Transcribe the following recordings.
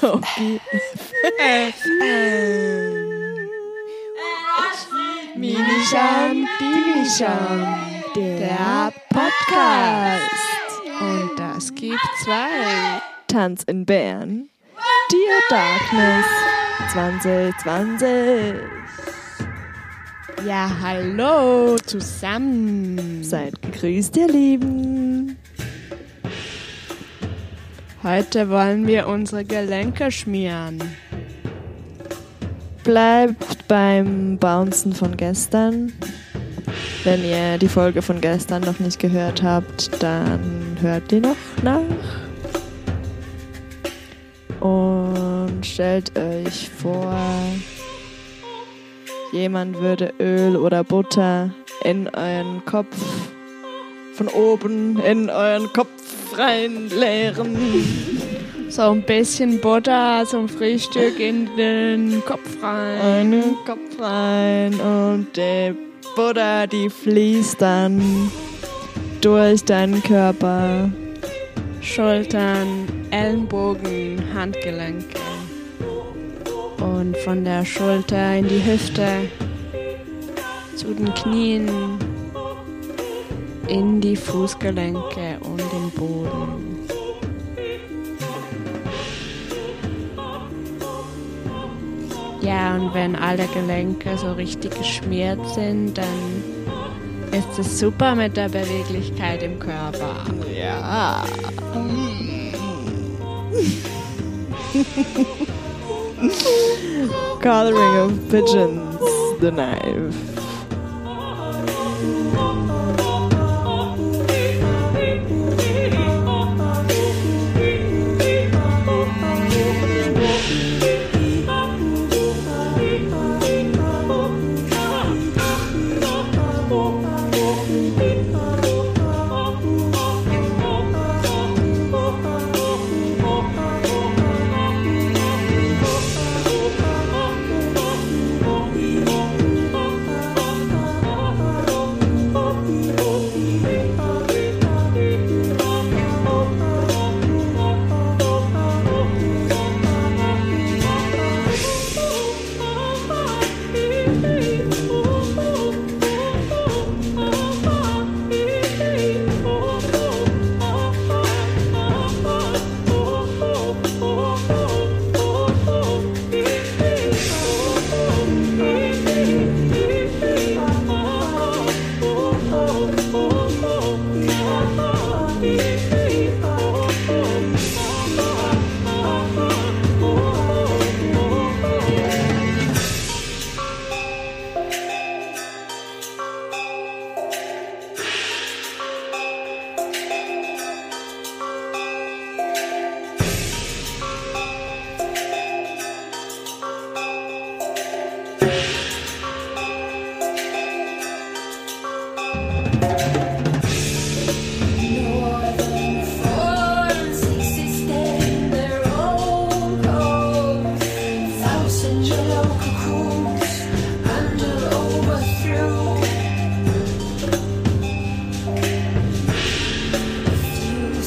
Schoki. Minischam, Dimischam, der Podcast. Und das gibt zwei. Tanz in Bern. Dear Darkness 2020. Ja, hallo zusammen. Seid gegrüßt, ihr Lieben. Heute wollen wir unsere Gelenke schmieren. Bleibt beim Bouncen von gestern. Wenn ihr die Folge von gestern noch nicht gehört habt, dann hört die noch nach. Und stellt euch vor, jemand würde Öl oder Butter in euren Kopf von oben in euren Kopf reinleeren. So ein bisschen Butter zum Frühstück in den Kopf rein. einen Kopf rein und die Butter, die fließt dann durch deinen Körper. Schultern, Ellenbogen, Handgelenke. Und von der Schulter in die Hüfte, zu den Knien, in die Fußgelenke und den Boden. Ja, und wenn alle Gelenke so richtig geschmiert sind, dann ist es super mit der Beweglichkeit im Körper. Ja. Coloring of pigeons, the knife.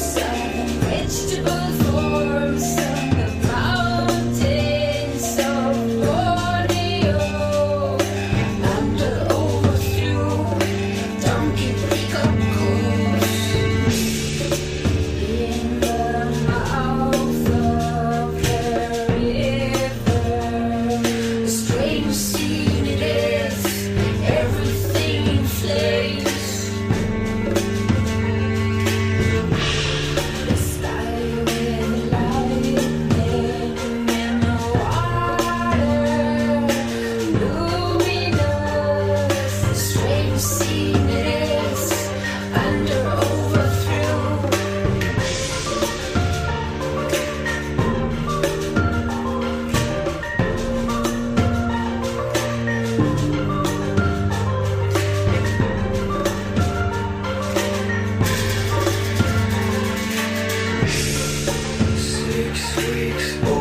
Fruits and vegetables. six weeks.